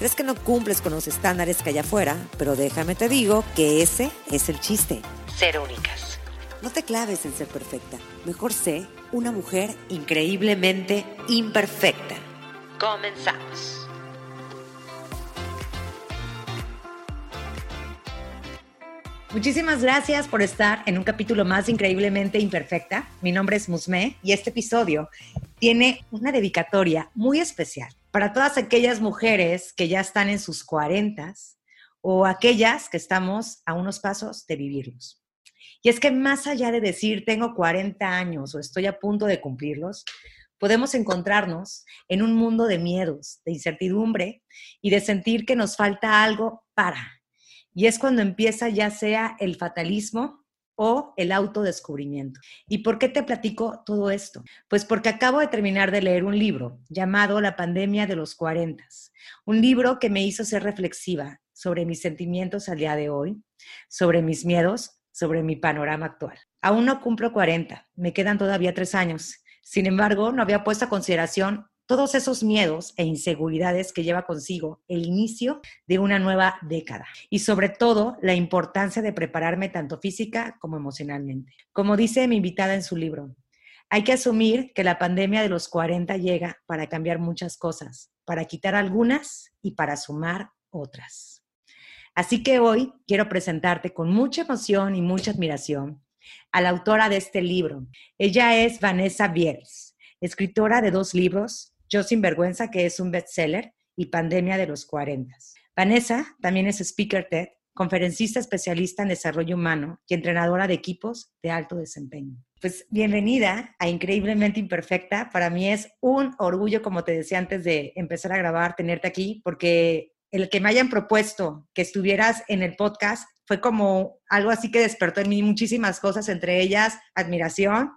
crees que no cumples con los estándares que hay afuera, pero déjame te digo que ese es el chiste. Ser únicas. No te claves en ser perfecta. Mejor sé una mujer increíblemente imperfecta. Comenzamos. Muchísimas gracias por estar en un capítulo más increíblemente imperfecta. Mi nombre es Musme y este episodio tiene una dedicatoria muy especial para todas aquellas mujeres que ya están en sus cuarentas o aquellas que estamos a unos pasos de vivirlos. Y es que más allá de decir tengo 40 años o estoy a punto de cumplirlos, podemos encontrarnos en un mundo de miedos, de incertidumbre y de sentir que nos falta algo para y es cuando empieza ya sea el fatalismo o el autodescubrimiento. ¿Y por qué te platico todo esto? Pues porque acabo de terminar de leer un libro llamado La pandemia de los 40, un libro que me hizo ser reflexiva sobre mis sentimientos al día de hoy, sobre mis miedos, sobre mi panorama actual. Aún no cumplo 40, me quedan todavía tres años. Sin embargo, no había puesto a consideración todos esos miedos e inseguridades que lleva consigo el inicio de una nueva década y sobre todo la importancia de prepararme tanto física como emocionalmente. Como dice mi invitada en su libro, hay que asumir que la pandemia de los 40 llega para cambiar muchas cosas, para quitar algunas y para sumar otras. Así que hoy quiero presentarte con mucha emoción y mucha admiración a la autora de este libro. Ella es Vanessa Biels, escritora de dos libros, yo sin vergüenza, que es un bestseller, y Pandemia de los 40. Vanessa también es speaker TED, conferencista especialista en desarrollo humano y entrenadora de equipos de alto desempeño. Pues bienvenida a Increíblemente Imperfecta. Para mí es un orgullo, como te decía antes de empezar a grabar, tenerte aquí, porque el que me hayan propuesto que estuvieras en el podcast fue como algo así que despertó en mí muchísimas cosas, entre ellas admiración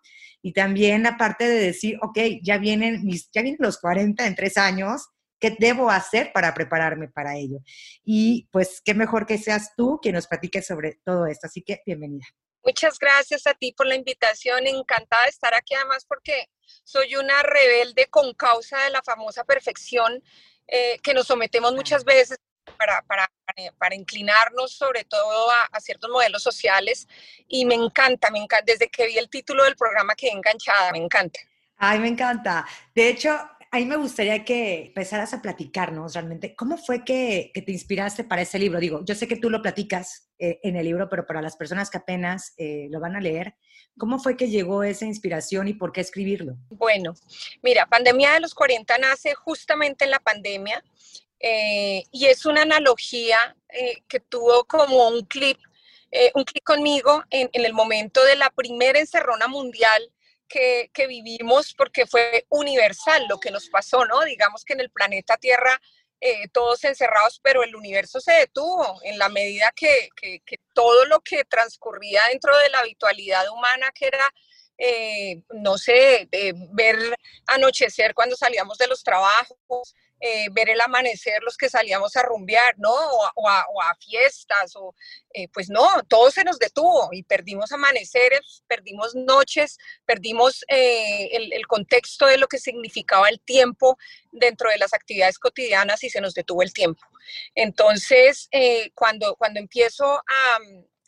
y también la parte de decir, ok, ya vienen, mis, ya vienen los 40 en tres años, ¿qué debo hacer para prepararme para ello? Y pues qué mejor que seas tú quien nos platique sobre todo esto. Así que bienvenida. Muchas gracias a ti por la invitación. Encantada de estar aquí, además, porque soy una rebelde con causa de la famosa perfección eh, que nos sometemos muchas veces para, para, para inclinarnos sobre todo a, ciertos modelos sociales y me encanta, me encanta, desde que vi el título del programa quedé enganchada, me encanta. Ay, me encanta. De hecho, a mí me gustaría que empezaras a platicarnos realmente cómo fue que, que, te inspiraste para ese libro. Digo, yo sé que tú lo platicas eh, en el libro, pero para las personas que apenas eh, lo van a leer, ¿cómo fue que llegó esa inspiración y por qué escribirlo? Bueno, mira, Pandemia de los 40 nace justamente en la pandemia. Eh, y es una analogía eh, que tuvo como un clip, eh, un clip conmigo en, el momento de la primera encerrona mundial que, vivimos, porque fue universal lo que nos pasó, ¿no? Digamos que en el planeta Tierra todos encerrados, pero el universo se detuvo en la medida que todo lo que transcurría dentro de la habitualidad humana, que era no sé, ver anochecer cuando salíamos de los trabajos, eh, ver el amanecer, los que salíamos a rumbear, ¿no? O, a, fiestas, o eh, pues no, todo se nos detuvo y perdimos amaneceres, perdimos noches, perdimos eh, el, contexto de lo que significaba el tiempo dentro de las actividades cotidianas y se nos detuvo el tiempo. Entonces, cuando, cuando empiezo a,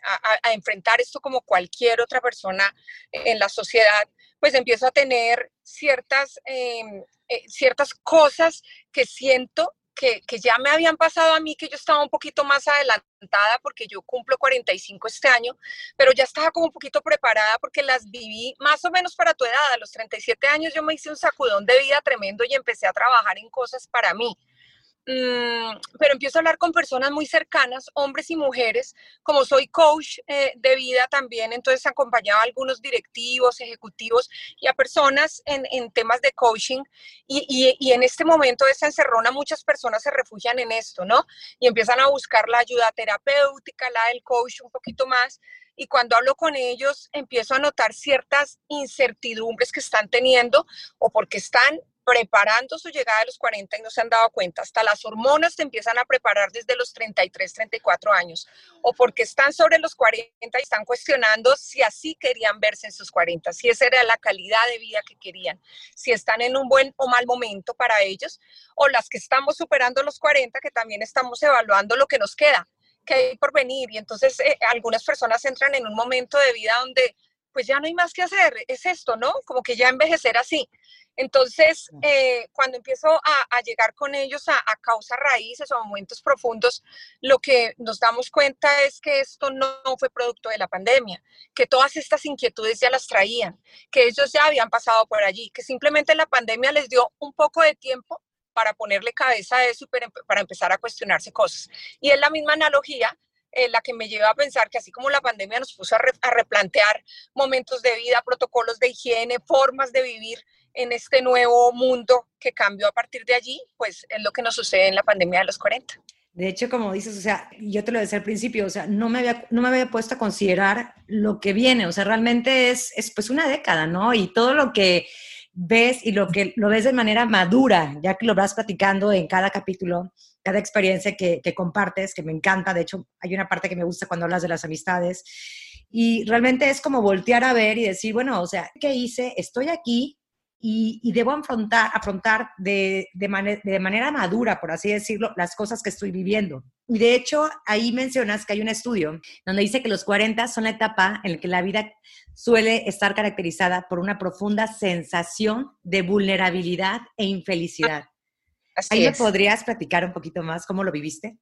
a, enfrentar esto como cualquier otra persona en la sociedad, pues empiezo a tener ciertas em, eh, ciertas cosas que siento que, que, ya me habían pasado a mí, que yo estaba un poquito más adelantada porque yo cumplo 45 este año, pero ya estaba como un poquito preparada porque las viví más o menos para tu edad. A los 37 años yo me hice un sacudón de vida tremendo y empecé a trabajar en cosas para mí. Mm, pero empiezo a hablar con personas muy cercanas, hombres y mujeres, como soy coach eh, de vida también, entonces acompañaba a algunos directivos, ejecutivos y a personas en, temas de coaching y, y, en este momento de esta encerrona muchas personas se refugian en esto, ¿no? Y empiezan a buscar la ayuda terapéutica, la del coach un poquito más y cuando hablo con ellos empiezo a notar ciertas incertidumbres que están teniendo o porque están preparando su llegada a los 40 y no se han dado cuenta. Hasta las hormonas te empiezan a preparar desde los 33, 34 años. O porque están sobre los 40 y están cuestionando si así querían verse en sus 40, si esa era la calidad de vida que querían, si están en un buen o mal momento para ellos. O las que estamos superando los 40, que también estamos evaluando lo que nos queda que hay por venir. Y entonces eh, algunas personas entran en un momento de vida donde pues ya no hay más que hacer, es esto, ¿no? Como que ya envejecer así. Entonces, eh, cuando empiezo a, llegar con ellos a, a causas raíces o momentos profundos, lo que nos damos cuenta es que esto no fue producto de la pandemia, que todas estas inquietudes ya las traían, que ellos ya habían pasado por allí, que simplemente la pandemia les dio un poco de tiempo para ponerle cabeza a eso y para empezar a cuestionarse cosas. Y es la misma analogía eh, la que me lleva a pensar que así como la pandemia nos puso a, replantear momentos de vida, protocolos de higiene, formas de vivir en este nuevo mundo que cambió a partir de allí, pues es lo que nos sucede en la pandemia de los 40. De hecho, como dices, o sea, yo te lo decía al principio, o sea, no me había, no me había puesto a considerar lo que viene, o sea, realmente es, es pues una década, ¿no? Y todo lo que ves y lo que lo ves de manera madura, ya que lo vas platicando en cada capítulo, cada experiencia que, que, compartes, que me encanta. De hecho, hay una parte que me gusta cuando hablas de las amistades. Y realmente es como voltear a ver y decir, bueno, o sea, ¿qué hice? Estoy aquí y, y debo afrontar, afrontar de, de, de manera madura, por así decirlo, las cosas que estoy viviendo. Y de hecho, ahí mencionas que hay un estudio donde dice que los 40 son la etapa en la que la vida suele estar caracterizada por una profunda sensación de vulnerabilidad e infelicidad. Así ¿Ahí me podrías platicar un poquito más cómo lo viviste?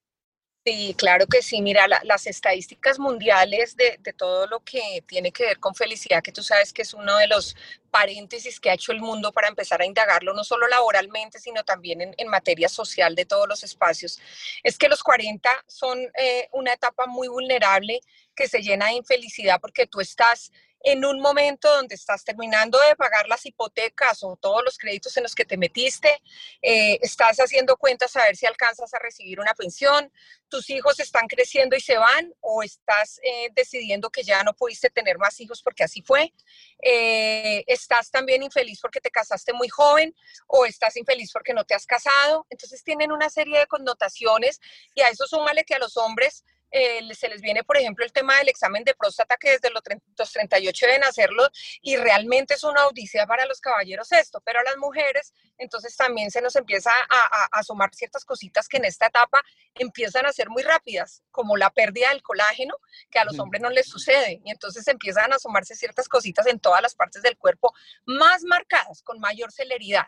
Sí, claro que sí. Mira, las estadísticas mundiales de, todo lo que tiene que ver con felicidad, que tú sabes que es uno de los paréntesis que ha hecho el mundo para empezar a indagarlo, no solo laboralmente, sino también en, en materia social de todos los espacios, es que los 40 son eh, una etapa muy vulnerable que se llena de infelicidad porque tú estás en un momento donde estás terminando de pagar las hipotecas o todos los créditos en los que te metiste, eh, estás haciendo cuentas a ver si alcanzas a recibir una pensión, tus hijos están creciendo y se van o estás eh, decidiendo que ya no pudiste tener más hijos porque así fue, eh, estás también infeliz porque te casaste muy joven o estás infeliz porque no te has casado, entonces tienen una serie de connotaciones y a eso súmale que a los hombres eh, se les viene, por ejemplo, el tema del examen de próstata, que desde los, 38 deben hacerlo, y realmente es una odisea para los caballeros esto, pero a las mujeres, entonces también se nos empieza a, a, asomar ciertas cositas que en esta etapa empiezan a ser muy rápidas, como la pérdida del colágeno, que a los hombres no les sucede, y entonces empiezan a asomarse ciertas cositas en todas las partes del cuerpo, más marcadas, con mayor celeridad.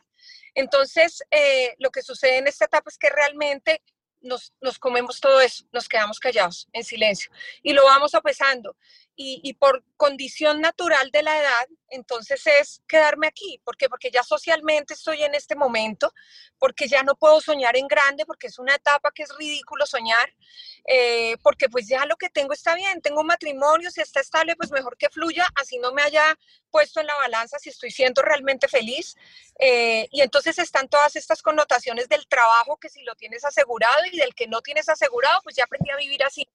Entonces, eh, lo que sucede en esta etapa es que realmente nos, nos, comemos todo eso, nos quedamos callados, en silencio, y lo vamos apesando. Y, y, por condición natural de la edad, entonces es quedarme aquí. ¿Por qué? Porque ya socialmente estoy en este momento, porque ya no puedo soñar en grande, porque es una etapa que es ridículo soñar, eh, porque pues ya lo que tengo está bien, tengo un matrimonio, si está estable, pues mejor que fluya, así no me haya puesto en la balanza si estoy siendo realmente feliz. Eh, y entonces están todas estas connotaciones del trabajo que si lo tienes asegurado y del que no tienes asegurado, pues ya aprendí a vivir así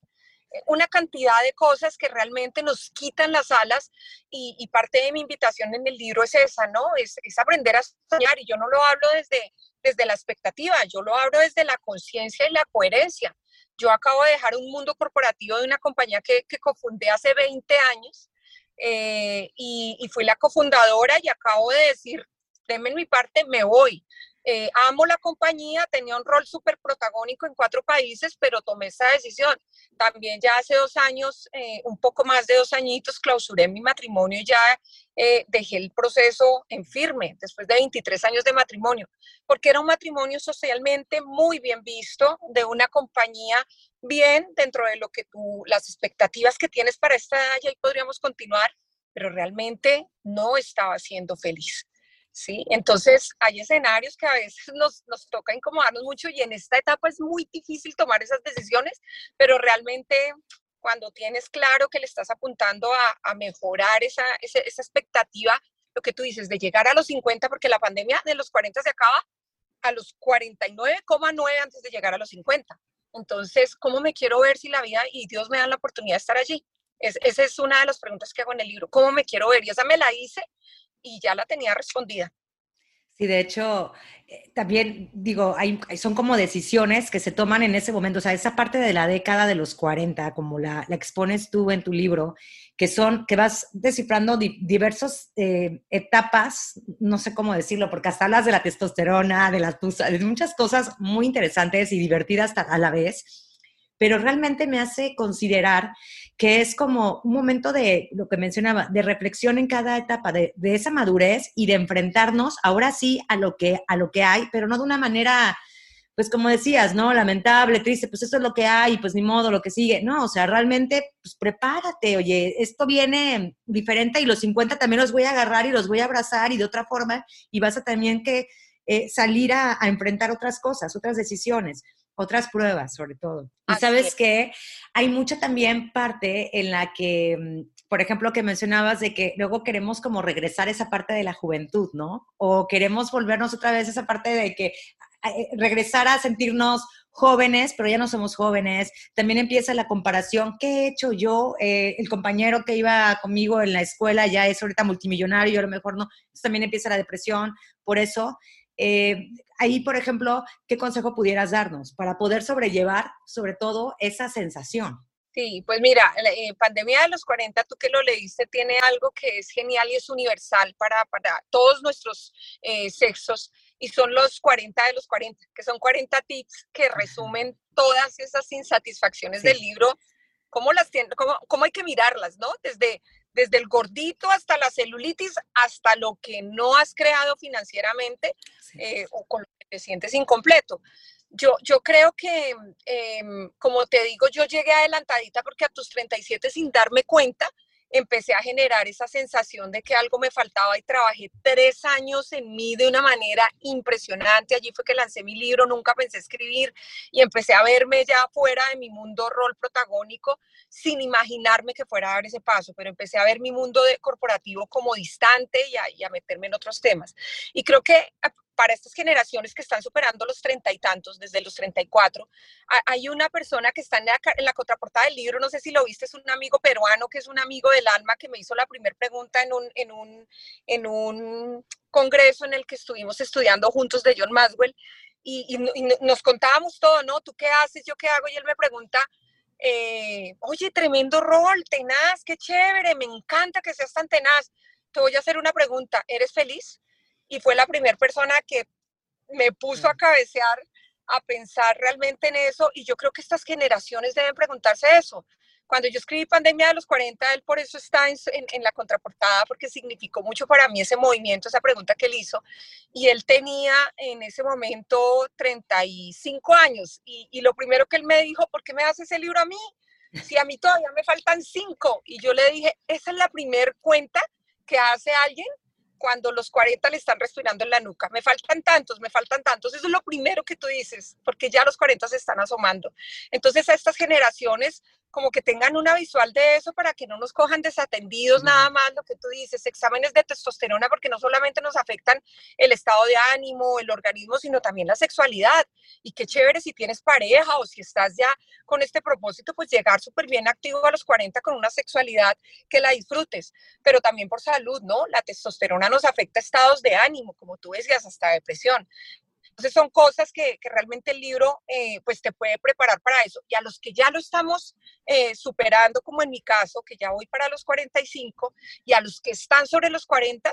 una cantidad de cosas que realmente nos quitan las alas y, parte de mi invitación en el libro es esa, ¿no? Es, es, aprender a soñar y yo no lo hablo desde, desde la expectativa, yo lo hablo desde la conciencia y la coherencia. Yo acabo de dejar un mundo corporativo de una compañía que, que cofundé hace 20 años eh, y, y fui la cofundadora y acabo de decir, denme mi parte, me voy. Eh, amo la compañía, tenía un rol súper protagónico en cuatro países, pero tomé esa decisión. También ya hace dos años, eh, un poco más de dos añitos, clausuré mi matrimonio y ya eh, dejé el proceso en firme, después de 23 años de matrimonio, porque era un matrimonio socialmente muy bien visto, de una compañía bien dentro de lo que tú, las expectativas que tienes para esta edad, y ahí podríamos continuar, pero realmente no estaba siendo feliz ¿sí? Entonces, hay escenarios que a veces nos, nos toca incomodarnos mucho y en esta etapa es muy difícil tomar esas decisiones, pero realmente cuando tienes claro que le estás apuntando a, a mejorar esa, esa, esa, expectativa, lo que tú dices, de llegar a los 50, porque la pandemia de los 40 se acaba a los 49,9 antes de llegar a los 50. Entonces, ¿cómo me quiero ver si la vida y Dios me dan la oportunidad de estar allí? Es, esa es una de las preguntas que hago en el libro. ¿Cómo me quiero ver? Y esa me la hice y ya la tenía respondida. Sí, de hecho, eh, también digo, hay, son como decisiones que se toman en ese momento, o sea, esa parte de la década de los 40, como la, la expones tú en tu libro, que son, que vas descifrando di, diversas eh, etapas, no sé cómo decirlo, porque hasta hablas de la testosterona, de las de muchas cosas muy interesantes y divertidas a la vez pero realmente me hace considerar que es como un momento de, lo que mencionaba, de reflexión en cada etapa, de, de, esa madurez y de enfrentarnos ahora sí a lo, que, a lo que hay, pero no de una manera, pues como decías, ¿no? Lamentable, triste, pues eso es lo que hay, pues ni modo, lo que sigue. No, o sea, realmente, pues prepárate, oye, esto viene diferente y los 50 también los voy a agarrar y los voy a abrazar y de otra forma, y vas a también que eh, salir a, a enfrentar otras cosas, otras decisiones otras pruebas sobre todo. Y sabes que hay mucha también parte en la que, mm, por ejemplo, que mencionabas de que luego queremos como regresar a esa parte de la juventud, ¿no? O queremos volvernos otra vez a esa parte de que eh, regresar a sentirnos jóvenes, pero ya no somos jóvenes. También empieza la comparación, ¿qué he hecho yo? Eh, el compañero que iba conmigo en la escuela ya es ahorita multimillonario, a lo mejor no. Entonces también empieza la depresión. Por eso eh, ahí, por ejemplo, ¿qué consejo pudieras darnos para poder sobrellevar, sobre todo, esa sensación? Sí, pues mira, la eh, Pandemia de los 40, tú que lo leíste, tiene algo que es genial y es universal para, para todos nuestros eh, sexos y son los 40 de los 40, que son 40 tips que resumen todas esas insatisfacciones sí. del libro, cómo, las tiene, cómo, cómo hay que mirarlas, ¿no? Desde desde el gordito hasta la celulitis, hasta lo que no has creado financieramente eh, o con lo que te sientes incompleto. Yo, yo creo que, eh, como te digo, yo llegué adelantadita porque a tus 37 sin darme cuenta, empecé a generar esa sensación de que algo me faltaba y trabajé tres años en mí de una manera impresionante. Allí fue que lancé mi libro, nunca pensé escribir y empecé a verme ya fuera de mi mundo rol protagónico sin imaginarme que fuera a dar ese paso, pero empecé a ver mi mundo de corporativo como distante y a, y a meterme en otros temas. Y creo que para estas generaciones que están superando los treinta y tantos, desde los 34, hay una persona que está en la, en la, contraportada del libro, no sé si lo viste, es un amigo peruano que es un amigo del alma que me hizo la primera pregunta en un, en, un, en un congreso en el que estuvimos estudiando juntos de John Maswell y, y, y nos contábamos todo, ¿no? ¿Tú qué haces? ¿Yo qué hago? Y él me pregunta, eh, oye, tremendo rol, tenaz, qué chévere, me encanta que seas tan tenaz. Te voy a hacer una pregunta, ¿eres feliz? Y fue la primera persona que me puso a cabecear, a pensar realmente en eso y yo creo que estas generaciones deben preguntarse eso. Cuando yo escribí Pandemia de los 40, él por eso está en, en, la contraportada, porque significó mucho para mí ese movimiento, esa pregunta que él hizo. Y él tenía en ese momento 35 años. Y, y lo primero que él me dijo, ¿por qué me haces ese libro a mí? Si a mí todavía me faltan cinco. Y yo le dije, esa es la primer cuenta que hace alguien cuando los 40 le están respirando en la nuca. Me faltan tantos, me faltan tantos. Eso es lo primero que tú dices, porque ya los 40 se están asomando. Entonces, a estas generaciones como que tengan una visual de eso para que no nos cojan desatendidos nada más lo que tú dices, exámenes de testosterona porque no solamente nos afectan el estado de ánimo, el organismo, sino también la sexualidad. Y qué chévere si tienes pareja o si estás ya con este propósito, pues llegar súper bien activo a los 40 con una sexualidad que la disfrutes, pero también por salud, ¿no? La testosterona nos afecta estados de ánimo, como tú decías, hasta depresión. Entonces son cosas que, que realmente el libro eh, pues te puede preparar para eso. Y a los que ya lo estamos eh, superando, como en mi caso, que ya voy para los 45, y a los que están sobre los 40,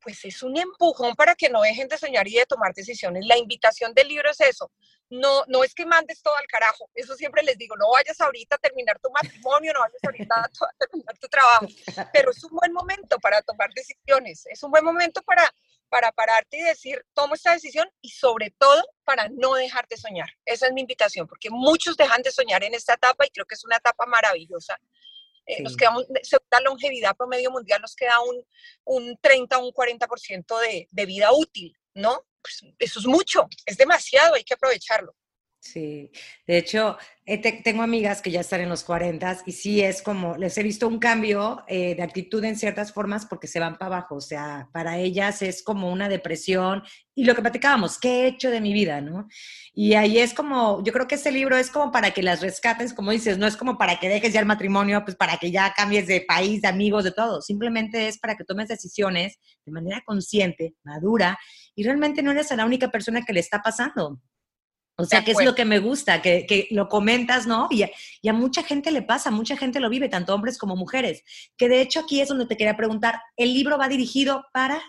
pues es un empujón para que no dejen de soñar y de tomar decisiones. La invitación del libro es eso. No, no es que mandes todo al carajo. Eso siempre les digo, no vayas ahorita a terminar tu matrimonio, no vayas ahorita a, terminar tu trabajo. Pero es un buen momento para tomar decisiones. Es un buen momento para para pararte y decir, tomo esta decisión y sobre todo para no dejar de soñar. Esa es mi invitación, porque muchos dejan de soñar en esta etapa y creo que es una etapa maravillosa Eh, nos queda, la longevidad promedio mundial nos queda un, un 30 o un 40% de, de vida útil, ¿no? Pues eso es mucho, es demasiado, hay que aprovecharlo. Sí, de hecho, eh, tengo amigas que ya están en los 40 y sí es como, les he visto un cambio eh, de actitud en ciertas formas porque se van para abajo, o sea, para ellas es como una depresión y lo que platicábamos, ¿qué he hecho de mi vida, no? Y ahí es como, yo creo que este libro es como para que las rescates, como dices, no es como para que dejes ya el matrimonio, pues para que ya cambies de país, de amigos, de todo, simplemente es para que tomes decisiones de manera consciente, madura y realmente no eres la única persona que le está pasando. O sea, que es lo que me gusta, que, que lo comentas, ¿no? Y a, y a, mucha gente le pasa, mucha gente lo vive, tanto hombres como mujeres. Que de hecho aquí es donde te quería preguntar, ¿el libro va dirigido para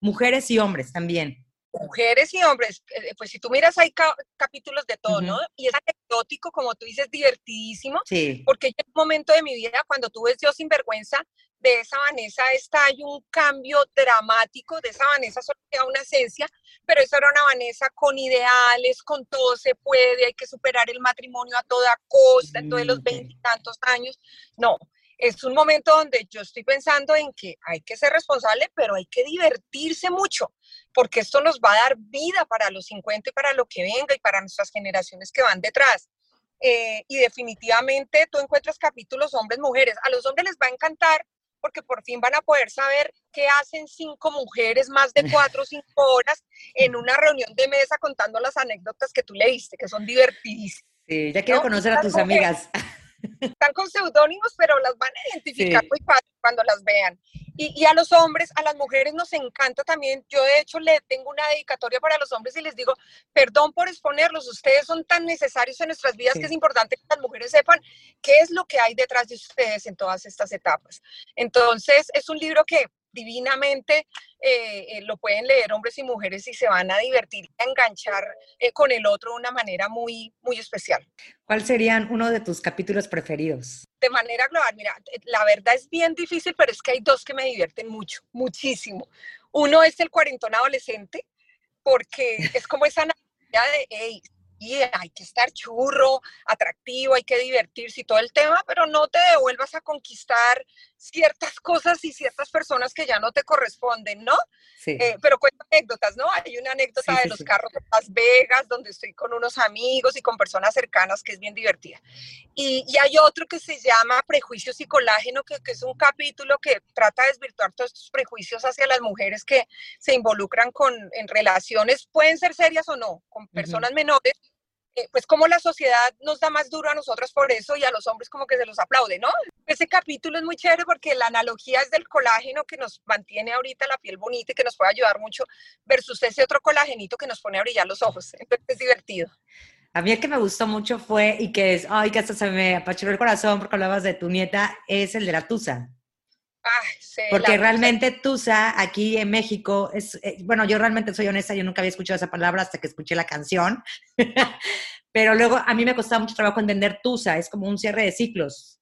mujeres y hombres también? Mujeres y hombres, eh, pues si tú miras hay capítulos de todo, ¿no? Y es anecdótico, como tú dices, divertidísimo, sí. porque en un momento de mi vida, cuando tú ves Dios sin vergüenza, de esa Vanessa está, hay un cambio dramático, de esa Vanessa solo queda una esencia, pero esa era una Vanessa con ideales, con todo se puede, hay que superar el matrimonio a toda costa, en todos los veintitantos años. No, es un momento donde yo estoy pensando en que hay que ser responsable, pero hay que divertirse mucho, porque esto nos va a dar vida para los 50 y para lo que venga y para nuestras generaciones que van detrás. Eh, y definitivamente tú encuentras capítulos hombres, mujeres. A los hombres les va a encantar porque por fin van a poder saber qué hacen cinco mujeres más de cuatro o cinco horas en una reunión de mesa contando las anécdotas que tú leíste, que son divertidísimas. Sí, ya quiero conocer a tus amigas. Están con seudónimos, pero las van a identificar muy fácil cuando las vean. Y, a los hombres, a las mujeres nos encanta también. Yo de hecho le tengo una dedicatoria para los hombres y les digo, perdón por exponerlos, ustedes son tan necesarios en nuestras vidas que es importante que las mujeres sepan qué es lo que hay detrás de ustedes en todas estas etapas. Entonces, es un libro que divinamente eh, eh, lo pueden leer hombres y mujeres y se van a divertir a enganchar eh, con el otro de una manera muy, muy especial. ¿Cuál serían uno de tus capítulos preferidos? De manera global, mira, la verdad es bien difícil, pero es que hay dos que me divierten mucho, muchísimo. Uno es el cuarentón adolescente, porque es como esa necesidad de, hey, hay que estar churro, atractivo, hay que divertirse y todo el tema, pero no te devuelvas a conquistar ciertas cosas y ciertas personas que ya no te corresponden, ¿no? Sí. Eh, pero cuento anécdotas, ¿no? Hay una anécdota de los carros de Las Vegas, donde estoy con unos amigos y con personas cercanas que es bien divertida. Y, y hay otro que se llama Prejuicios y Colágeno, que, que, es un capítulo que trata de desvirtuar todos estos prejuicios hacia las mujeres que se involucran con, en relaciones, pueden ser serias o no, con personas menores eh, pues como la sociedad nos da más duro a nosotras por eso y a los hombres como que se los aplaude, ¿no? Ese capítulo es muy chévere porque la analogía es del colágeno que nos mantiene ahorita la piel bonita y que nos puede ayudar mucho versus ese otro colágenito que nos pone a brillar los ojos. Entonces es divertido. A mí el que me gustó mucho fue, y que es, ay, que hasta se me apachurró el corazón porque hablabas de tu nieta, es el de la Tusa. Porque realmente Tusa aquí en México es, eh, bueno, yo realmente soy honesta, yo nunca había escuchado esa palabra hasta que escuché la canción, pero luego a mí me costaba mucho trabajo entender Tusa, es como un cierre de ciclos.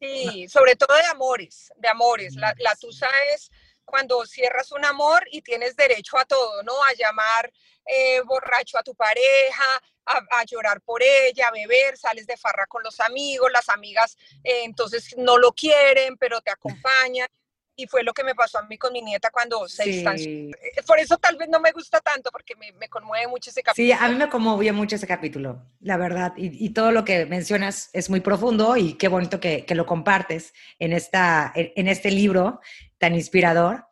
Sí, sobre todo de amores, de amores. La, la Tusa es cuando cierras un amor y tienes derecho a todo, ¿no? A llamar eh, borracho a tu pareja, a, llorar por ella, a beber, sales de farra con los amigos, las amigas eh, entonces no lo quieren, pero te acompañan. Y fue lo que me pasó a mí con mi nieta cuando se distanció. Eh, por eso tal vez no me gusta tanto, porque me, me, conmueve mucho ese capítulo. Sí, a mí me conmovió mucho ese capítulo, la verdad. Y, y todo lo que mencionas es muy profundo y qué bonito que, que lo compartes en, esta, en, este libro tan inspirador.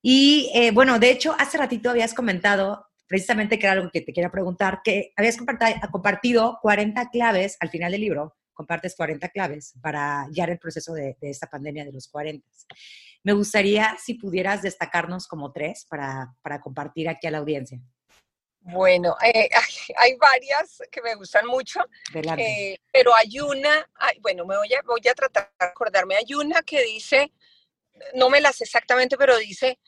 Y bueno, de hecho, hace ratito habías comentado precisamente que era algo que te quería preguntar, que habías compartido 40 claves al final del libro, compartes 40 claves para guiar el proceso de, esta pandemia de los 40. Me gustaría si pudieras destacarnos como tres para, para compartir aquí a la audiencia. Bueno, eh, hay, varias que me gustan mucho, eh, pero hay una, bueno, me voy a, voy a tratar de acordarme, hay una que dice, no me las exactamente, pero dice,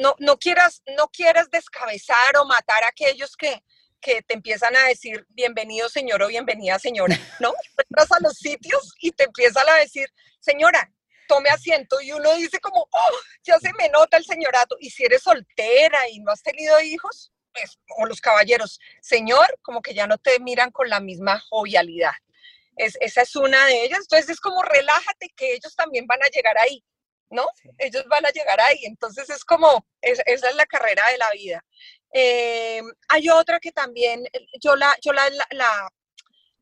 no, no, quieras, no quieras descabezar o matar a aquellos que, que te empiezan a decir bienvenido señor o bienvenida señora, ¿no? Entras a los sitios y te empiezan a decir, señora, tome asiento y uno dice como, oh, ya se me nota el señorato. Y si eres soltera y no has tenido hijos, pues, o los caballeros, señor, como que ya no te miran con la misma jovialidad. esa es una de ellas. Entonces es como relájate que ellos también van a llegar ahí, ¿no? Ellos van a llegar ahí. Entonces es como, esa es la carrera de la vida. Eh, hay otra que también yo la, yo la, la,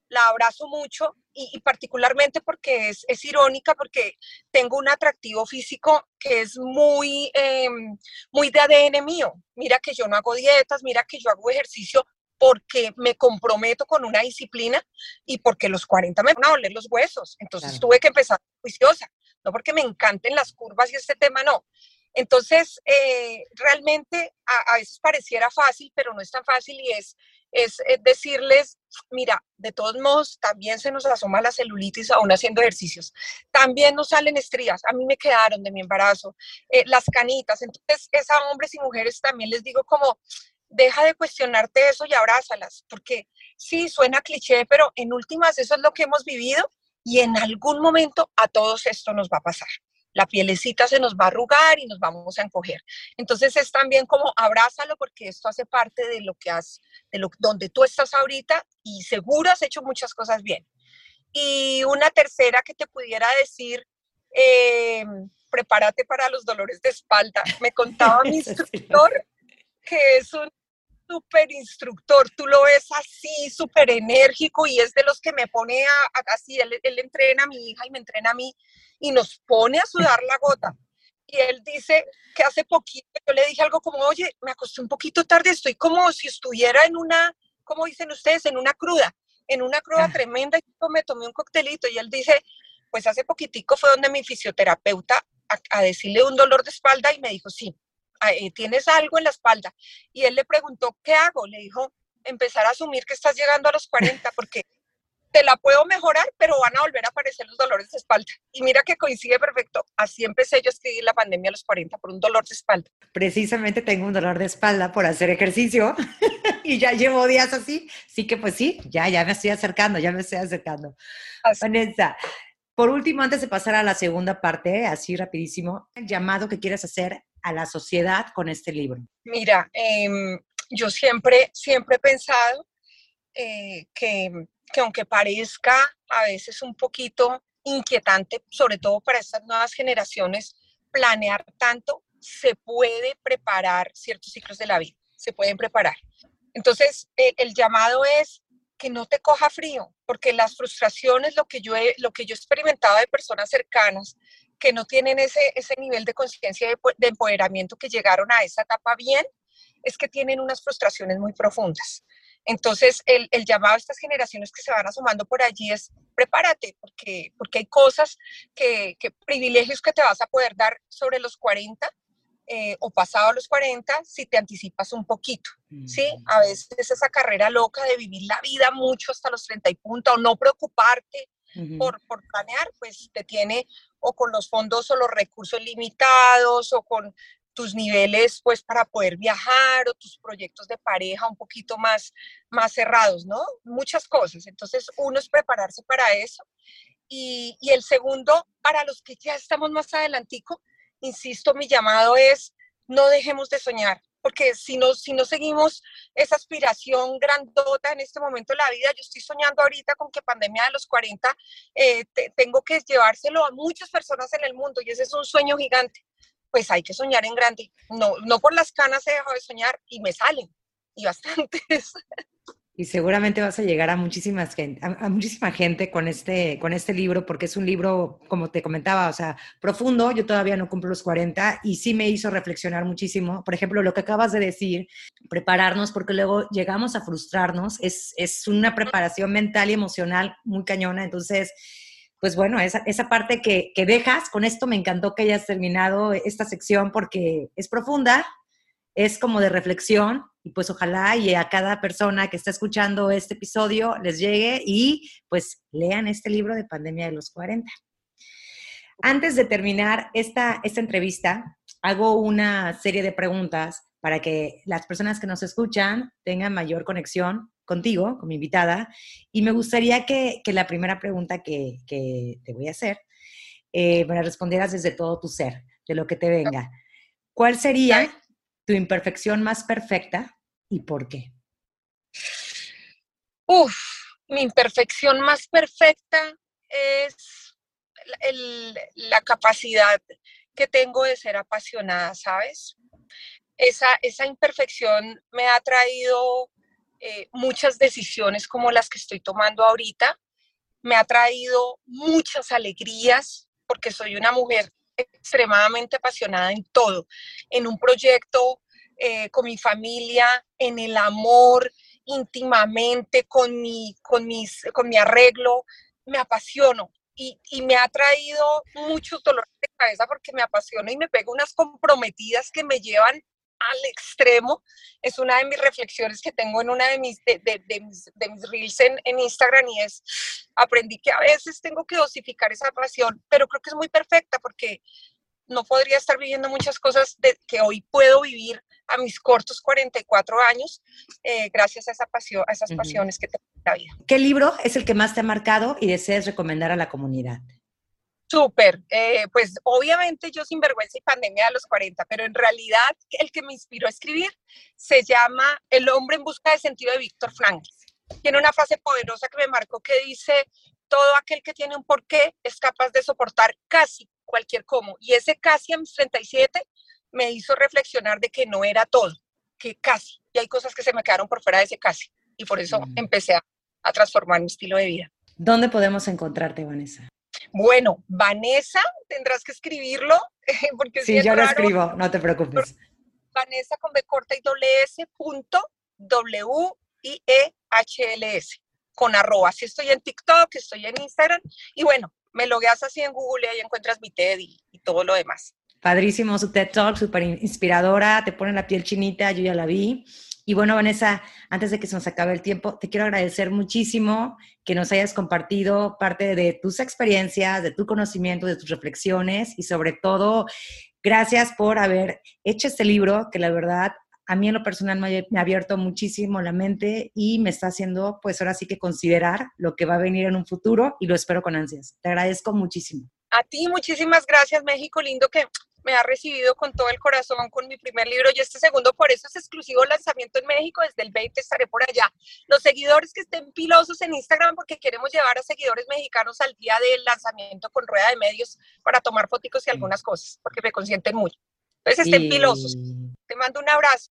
la abrazo mucho y, particularmente porque es, es, irónica, porque tengo un atractivo físico que es muy, em, muy de ADN mío. Mira que yo no hago dietas, mira que yo hago ejercicio porque me comprometo con una disciplina y porque los 40 me van a doler los huesos. Entonces tuve que empezar juiciosa, no porque me encanten las curvas y este tema, no. Entonces, eh, realmente a, a, veces pareciera fácil, pero no es tan fácil y es es decirles, mira, de todos modos, también se nos asoma la celulitis aún haciendo ejercicios. También nos salen estrías. A mí me quedaron de mi embarazo, eh, las canitas. Entonces, es a hombres y mujeres también les digo como, deja de cuestionarte eso y abrázalas, porque sí, suena cliché, pero en últimas eso es lo que hemos vivido y en algún momento a todos esto nos va a pasar la pielecita se nos va a arrugar y nos vamos a encoger. Entonces es también como abrázalo porque esto hace parte de lo que has, de lo, donde tú estás ahorita y seguro has hecho muchas cosas bien. Y una tercera que te pudiera decir, eh, prepárate para los dolores de espalda. Me contaba mi instructor que es un súper instructor, tú lo ves así, súper enérgico y es de los que me pone a, así, él, él, entrena a mi hija y me entrena a mí y nos pone a sudar la gota. Y él dice que hace poquito yo le dije algo como, oye, me acosté un poquito tarde, estoy como si estuviera en una, ¿cómo dicen ustedes? En una cruda, en una cruda ah. tremenda y me tomé un coctelito y él dice, pues hace poquitico fue donde mi fisioterapeuta a, a decirle un dolor de espalda y me dijo, sí, tienes algo en la espalda. Y él le preguntó, ¿qué hago? Le dijo, empezar a asumir que estás llegando a los 40 porque te la puedo mejorar, pero van a volver a aparecer los dolores de espalda. Y mira que coincide perfecto. Así empecé yo a escribir la pandemia a los 40 por un dolor de espalda. Precisamente tengo un dolor de espalda por hacer ejercicio y ya llevo días así. Sí que pues sí, ya, ya me estoy acercando, ya me estoy acercando. Vanessa, por último, antes de pasar a la segunda parte, así rapidísimo, el llamado que quieres hacer a la sociedad con este libro? Mira, em, yo siempre, siempre he pensado eh, que, que aunque parezca a veces un poquito inquietante, sobre todo para estas nuevas generaciones, planear tanto, se puede preparar ciertos ciclos de la vida, se pueden preparar. Entonces, el llamado es que no te coja frío, porque las frustraciones, lo que yo he, lo que yo he experimentado de personas cercanas, que no tienen ese, ese nivel de conciencia de, empoderamiento que llegaron a esa etapa bien, es que tienen unas frustraciones muy profundas. Entonces, el, el, llamado a estas generaciones que se van asomando por allí es prepárate, porque, porque hay cosas, que, que privilegios que te vas a poder dar sobre los 40 eh, o pasado los 40 si te anticipas un poquito, ¿sí? A mm. veces esa carrera loca de vivir la vida mucho hasta los 30 y punto, o no preocuparte por, por planear, pues te tiene o con los fondos o los recursos limitados o con tus niveles pues para poder viajar o tus proyectos de pareja un poquito más, más cerrados, ¿no? Muchas cosas. Entonces, uno es prepararse para eso. Y, y el segundo, para los que ya estamos más adelantico, insisto, mi llamado es no dejemos de soñar porque si no, si no seguimos esa aspiración grandota en este momento de la vida, yo estoy soñando ahorita con que pandemia de los 40 eh, tengo que llevárselo a muchas personas en el mundo y ese es un sueño gigante. Pues hay que soñar en grande. No, no por las canas he dejado de soñar y me salen y bastantes. Y seguramente vas a llegar a, muchísimas gente, a, muchísima gente con este, con este libro, porque es un libro, como te comentaba, o sea, profundo. Yo todavía no cumplo los 40 y sí me hizo reflexionar muchísimo. Por ejemplo, lo que acabas de decir, prepararnos, porque luego llegamos a frustrarnos, es, es una preparación mental y emocional muy cañona. Entonces, pues bueno, esa, esa parte que, que dejas, con esto me encantó que hayas terminado esta sección porque es profunda, es como de reflexión y pues ojalá y a cada persona que está escuchando este episodio les llegue y pues lean este libro de Pandemia de los 40. Antes de terminar esta, esta entrevista, hago una serie de preguntas para que las personas que nos escuchan tengan mayor conexión contigo, con mi invitada. Y me gustaría que, que la primera pregunta que, que, te voy a hacer eh, me la respondieras desde todo tu ser, de lo que te venga. ¿Cuál sería tu imperfección más perfecta y por qué? Uf, mi imperfección más perfecta es la capacidad que tengo de ser apasionada, ¿sabes? Esa, esa imperfección me ha traído eh, muchas decisiones como las que estoy tomando ahorita, me ha traído muchas alegrías porque soy una mujer extremadamente apasionada en todo, en un proyecto eh, con mi familia, en el amor, íntimamente, con mi, con mis, con mi arreglo, me apasiono. Y, y, me ha traído muchos dolores de cabeza porque me apasiono y me pego unas comprometidas que me llevan al extremo. Es una de mis reflexiones que tengo en una de mis, de, de, mis, de mis, reels en, en, Instagram y es, aprendí que a veces tengo que dosificar esa pasión, pero creo que es muy perfecta porque no podría estar viviendo muchas cosas de, que hoy puedo vivir a mis cortos 44 años eh, gracias a, esa pasión, a esas pasiones que tengo en la vida. ¿Qué libro es el que más te ha marcado y deseas recomendar a la comunidad? Súper, eh, pues obviamente yo sin vergüenza y pandemia de los 40, pero en realidad el que me inspiró a escribir se llama El hombre en busca de sentido de Víctor Frankl. Tiene una frase poderosa que me marcó que dice, todo aquel que tiene un porqué es capaz de soportar casi cualquier cómo. Y ese casi a mis 37 me hizo reflexionar de que no era todo, que casi. Y hay cosas que se me quedaron por fuera de ese casi. Y por eso mm. empecé a, a transformar mi estilo de vida. ¿Dónde podemos encontrarte, Vanessa? Bueno, Vanessa, tendrás que escribirlo. Porque sí, yo lo escribo, no te preocupes. Vanessa con B corta y doble S punto W I E H L S con arroba. Así estoy en TikTok, estoy en Instagram y bueno, me logueas así en Google y ahí encuentras mi TED y, y todo lo demás. Padrísimo su TED Talk, súper inspiradora, te pone la piel chinita, yo ya la vi. Y bueno, Vanessa, antes de que se nos acabe el tiempo, te quiero agradecer muchísimo que nos hayas compartido parte de tus experiencias, de tu conocimiento, de tus reflexiones y sobre todo, gracias por haber hecho este libro que la verdad a mí en lo personal me ha abierto muchísimo la mente y me está haciendo, pues ahora sí que considerar lo que va a venir en un futuro y lo espero con ansias. Te agradezco muchísimo. A ti muchísimas gracias, México. Lindo que me ha recibido con todo el corazón con mi primer libro y este segundo, por eso es exclusivo lanzamiento en México, desde el 20 estaré por allá. Los seguidores que estén pilosos en Instagram porque queremos llevar a seguidores mexicanos al día del lanzamiento con rueda de medios para tomar fotos y algunas cosas, porque me consienten mucho. Entonces estén pilosos. Te mando un abrazo.